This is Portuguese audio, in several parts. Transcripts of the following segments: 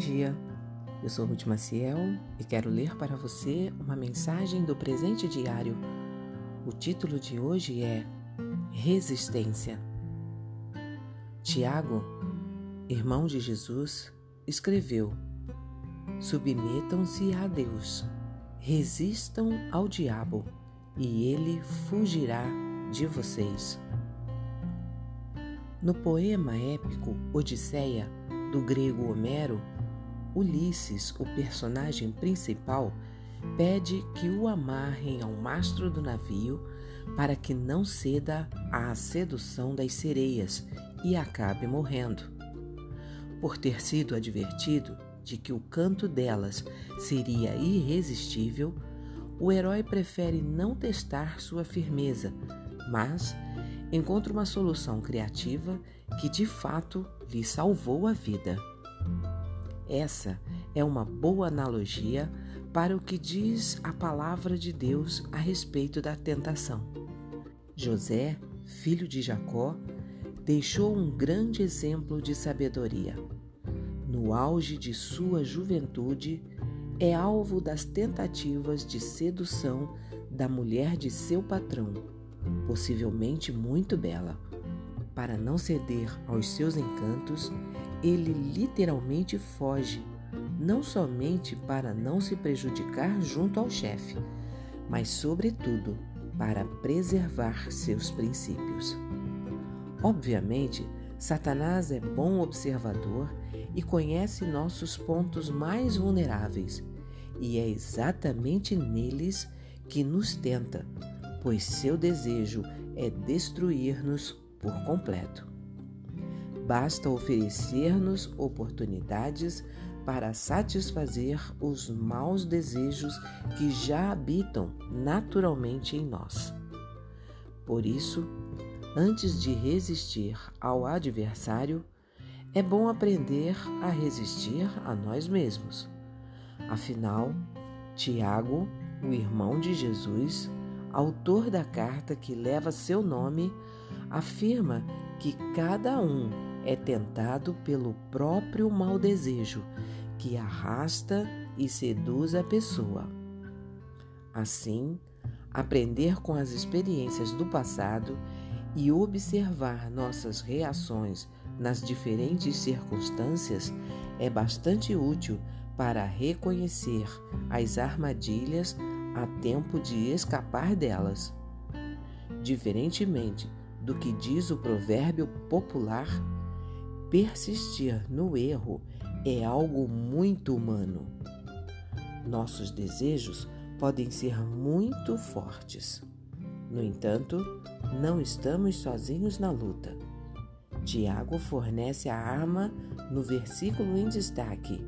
dia. Eu sou Ruth Maciel e quero ler para você uma mensagem do presente diário. O título de hoje é Resistência. Tiago, irmão de Jesus, escreveu: Submetam-se a Deus, resistam ao diabo, e ele fugirá de vocês. No poema épico Odisseia, do grego Homero, Ulisses, o personagem principal, pede que o amarrem ao mastro do navio para que não ceda à sedução das sereias e acabe morrendo. Por ter sido advertido de que o canto delas seria irresistível, o herói prefere não testar sua firmeza, mas encontra uma solução criativa que de fato lhe salvou a vida. Essa é uma boa analogia para o que diz a palavra de Deus a respeito da tentação. José, filho de Jacó, deixou um grande exemplo de sabedoria. No auge de sua juventude, é alvo das tentativas de sedução da mulher de seu patrão, possivelmente muito bela. Para não ceder aos seus encantos, ele literalmente foge, não somente para não se prejudicar junto ao chefe, mas, sobretudo, para preservar seus princípios. Obviamente, Satanás é bom observador e conhece nossos pontos mais vulneráveis, e é exatamente neles que nos tenta, pois seu desejo é destruir-nos por completo. Basta oferecer-nos oportunidades para satisfazer os maus desejos que já habitam naturalmente em nós. Por isso, antes de resistir ao adversário, é bom aprender a resistir a nós mesmos. Afinal, Tiago, o irmão de Jesus, autor da carta que leva seu nome, afirma que cada um é tentado pelo próprio mau desejo que arrasta e seduz a pessoa. Assim, aprender com as experiências do passado e observar nossas reações nas diferentes circunstâncias é bastante útil para reconhecer as armadilhas a tempo de escapar delas. Diferentemente do que diz o provérbio popular, persistir no erro é algo muito humano. Nossos desejos podem ser muito fortes. No entanto, não estamos sozinhos na luta. Tiago fornece a arma no versículo em destaque.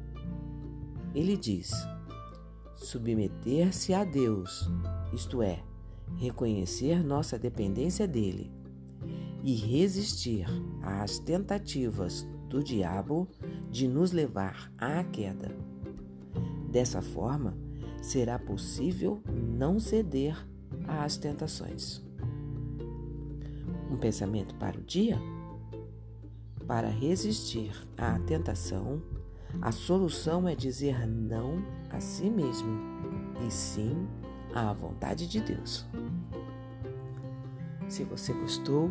Ele diz: submeter-se a Deus, isto é, reconhecer nossa dependência dele e resistir às tentativas do diabo de nos levar à queda. Dessa forma, será possível não ceder às tentações. Um pensamento para o dia? Para resistir à tentação, a solução é dizer não a si mesmo e sim à vontade de Deus. Se você gostou,